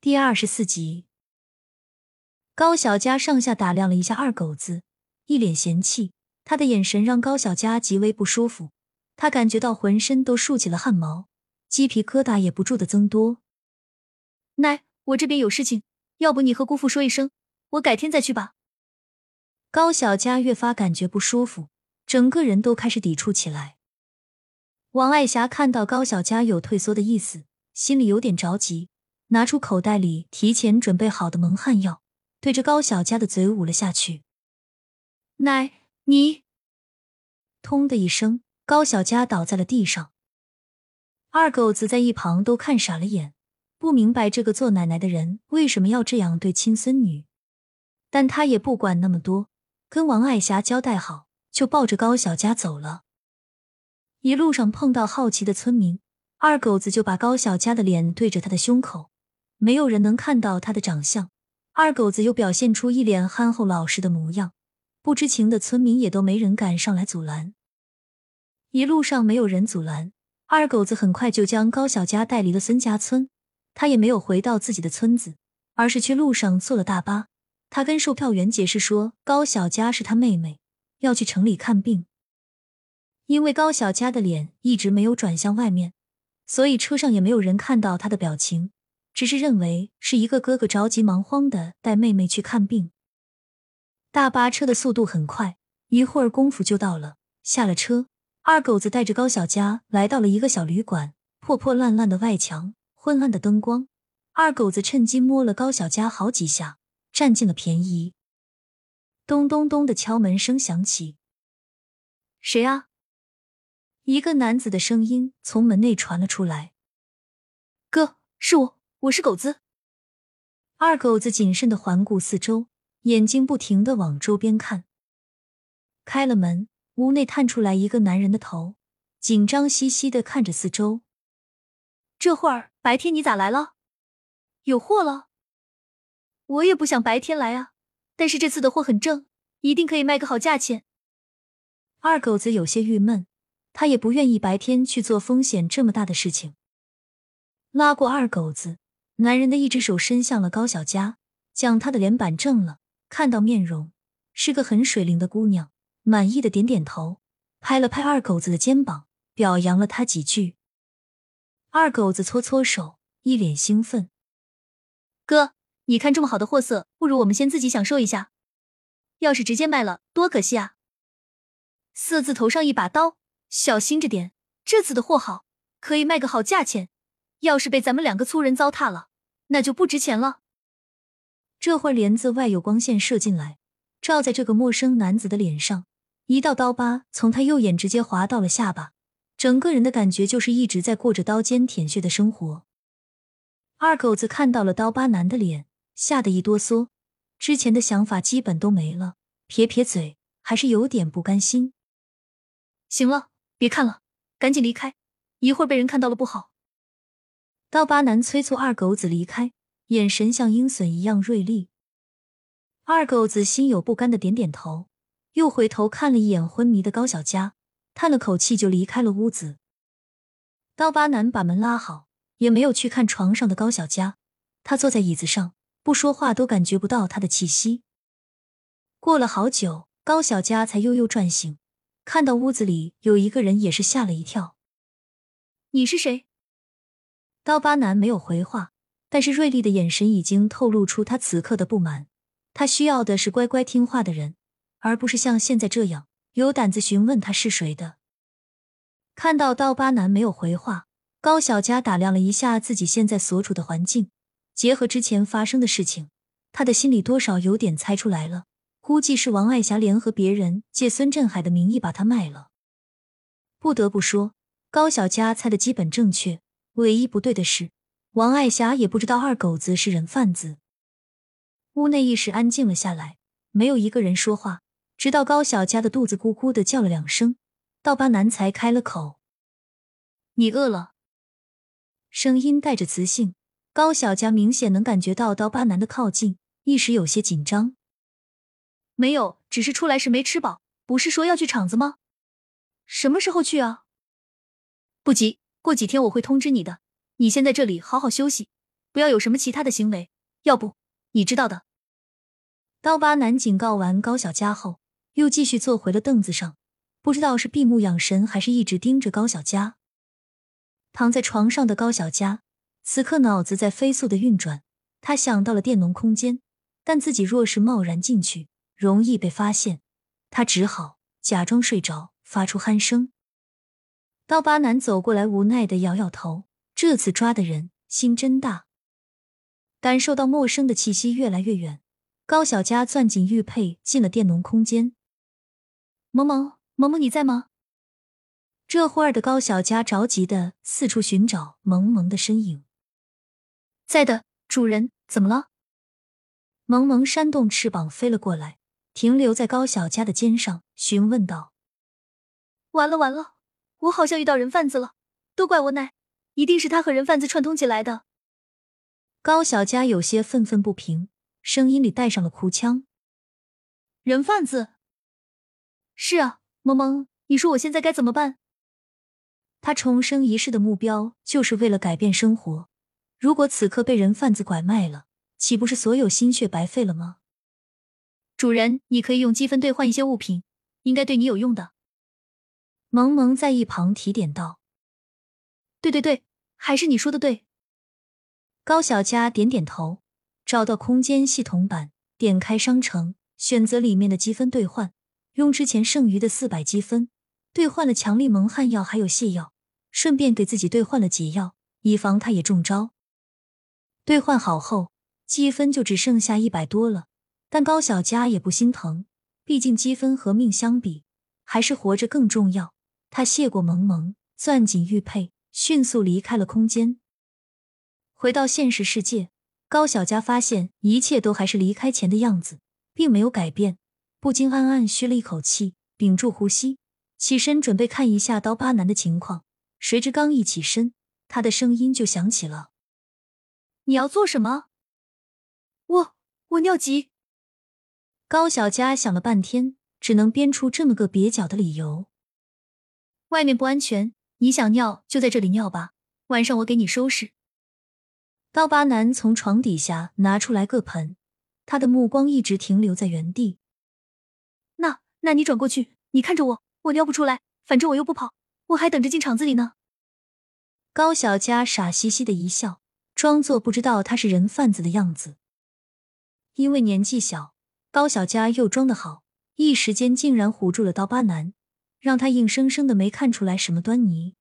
第二十四集，高小佳上下打量了一下二狗子，一脸嫌弃。他的眼神让高小佳极为不舒服，他感觉到浑身都竖起了汗毛，鸡皮疙瘩也不住的增多。奶，我这边有事情，要不你和姑父说一声，我改天再去吧。高小佳越发感觉不舒服，整个人都开始抵触起来。王爱霞看到高小佳有退缩的意思，心里有点着急。拿出口袋里提前准备好的蒙汗药，对着高小佳的嘴捂了下去。奶，你！通的一声，高小佳倒在了地上。二狗子在一旁都看傻了眼，不明白这个做奶奶的人为什么要这样对亲孙女，但他也不管那么多，跟王爱霞交代好，就抱着高小佳走了。一路上碰到好奇的村民，二狗子就把高小佳的脸对着他的胸口。没有人能看到他的长相，二狗子又表现出一脸憨厚老实的模样，不知情的村民也都没人敢上来阻拦。一路上没有人阻拦，二狗子很快就将高小佳带离了孙家村。他也没有回到自己的村子，而是去路上坐了大巴。他跟售票员解释说，高小佳是他妹妹，要去城里看病。因为高小佳的脸一直没有转向外面，所以车上也没有人看到他的表情。只是认为是一个哥哥着急忙慌的带妹妹去看病。大巴车的速度很快，一会儿功夫就到了。下了车，二狗子带着高小佳来到了一个小旅馆，破破烂烂的外墙，昏暗的灯光。二狗子趁机摸了高小佳好几下，占尽了便宜。咚咚咚的敲门声响起，谁啊？一个男子的声音从门内传了出来：“哥，是我。”我是狗子。二狗子谨慎的环顾四周，眼睛不停的往周边看。开了门，屋内探出来一个男人的头，紧张兮兮的看着四周。这会儿白天你咋来了？有货了？我也不想白天来啊，但是这次的货很正，一定可以卖个好价钱。二狗子有些郁闷，他也不愿意白天去做风险这么大的事情。拉过二狗子。男人的一只手伸向了高小佳，将她的脸板正了。看到面容，是个很水灵的姑娘，满意的点点头，拍了拍二狗子的肩膀，表扬了他几句。二狗子搓搓手，一脸兴奋：“哥，你看这么好的货色，不如我们先自己享受一下。要是直接卖了，多可惜啊！色字头上一把刀，小心着点。这次的货好，可以卖个好价钱。要是被咱们两个粗人糟蹋了。”那就不值钱了。这会儿帘子外有光线射进来，照在这个陌生男子的脸上，一道刀疤从他右眼直接划到了下巴，整个人的感觉就是一直在过着刀尖舔血的生活。二狗子看到了刀疤男的脸，吓得一哆嗦，之前的想法基本都没了，撇撇嘴，还是有点不甘心。行了，别看了，赶紧离开，一会儿被人看到了不好。刀疤男催促二狗子离开，眼神像鹰隼一样锐利。二狗子心有不甘的点点头，又回头看了一眼昏迷的高小佳，叹了口气就离开了屋子。刀疤男把门拉好，也没有去看床上的高小佳，他坐在椅子上不说话，都感觉不到他的气息。过了好久，高小佳才悠悠转醒，看到屋子里有一个人，也是吓了一跳。你是谁？刀疤男没有回话，但是锐利的眼神已经透露出他此刻的不满。他需要的是乖乖听话的人，而不是像现在这样有胆子询问他是谁的。看到刀疤男没有回话，高小佳打量了一下自己现在所处的环境，结合之前发生的事情，他的心里多少有点猜出来了，估计是王爱霞联合别人借孙振海的名义把他卖了。不得不说，高小佳猜的基本正确。唯一不对的是，王爱霞也不知道二狗子是人贩子。屋内一时安静了下来，没有一个人说话，直到高小佳的肚子咕咕的叫了两声，刀疤男才开了口：“你饿了？”声音带着磁性，高小佳明显能感觉到刀疤男的靠近，一时有些紧张。“没有，只是出来时没吃饱。不是说要去厂子吗？什么时候去啊？”“不急。”过几天我会通知你的。你先在这里好好休息，不要有什么其他的行为，要不你知道的。刀疤男警告完高小佳后，又继续坐回了凳子上，不知道是闭目养神，还是一直盯着高小佳。躺在床上的高小佳，此刻脑子在飞速的运转，他想到了电农空间，但自己若是贸然进去，容易被发现，他只好假装睡着，发出鼾声。刀疤男走过来，无奈的摇摇头。这次抓的人心真大。感受到陌生的气息越来越远，高小佳攥紧玉佩，进了电农空间。萌萌，萌萌，你在吗？这会儿的高小佳着急的四处寻找萌萌的身影。在的，主人，怎么了？萌萌扇动翅膀飞了过来，停留在高小佳的肩上，询问道：“完了完了！”我好像遇到人贩子了，都怪我奶，一定是他和人贩子串通起来的。高小佳有些愤愤不平，声音里带上了哭腔。人贩子？是啊，萌萌，你说我现在该怎么办？他重生一世的目标就是为了改变生活，如果此刻被人贩子拐卖了，岂不是所有心血白费了吗？主人，你可以用积分兑换一些物品，应该对你有用的。萌萌在一旁提点道：“对对对，还是你说的对。”高小佳点点头，找到空间系统版，点开商城，选择里面的积分兑换，用之前剩余的四百积分兑换了强力蒙汗药还有泻药，顺便给自己兑换了解药，以防他也中招。兑换好后，积分就只剩下一百多了，但高小佳也不心疼，毕竟积分和命相比，还是活着更重要。他谢过萌萌，攥紧玉佩，迅速离开了空间。回到现实世界，高小佳发现一切都还是离开前的样子，并没有改变，不禁暗暗吁了一口气，屏住呼吸，起身准备看一下刀疤男的情况。谁知刚一起身，他的声音就响起了：“你要做什么？”“我我尿急。”高小佳想了半天，只能编出这么个蹩脚的理由。外面不安全，你想尿就在这里尿吧。晚上我给你收拾。刀疤男从床底下拿出来个盆，他的目光一直停留在原地。那那你转过去，你看着我，我尿不出来，反正我又不跑，我还等着进厂子里呢。高小佳傻兮兮的一笑，装作不知道他是人贩子的样子。因为年纪小，高小佳又装得好，一时间竟然唬住了刀疤男。让他硬生生的没看出来什么端倪。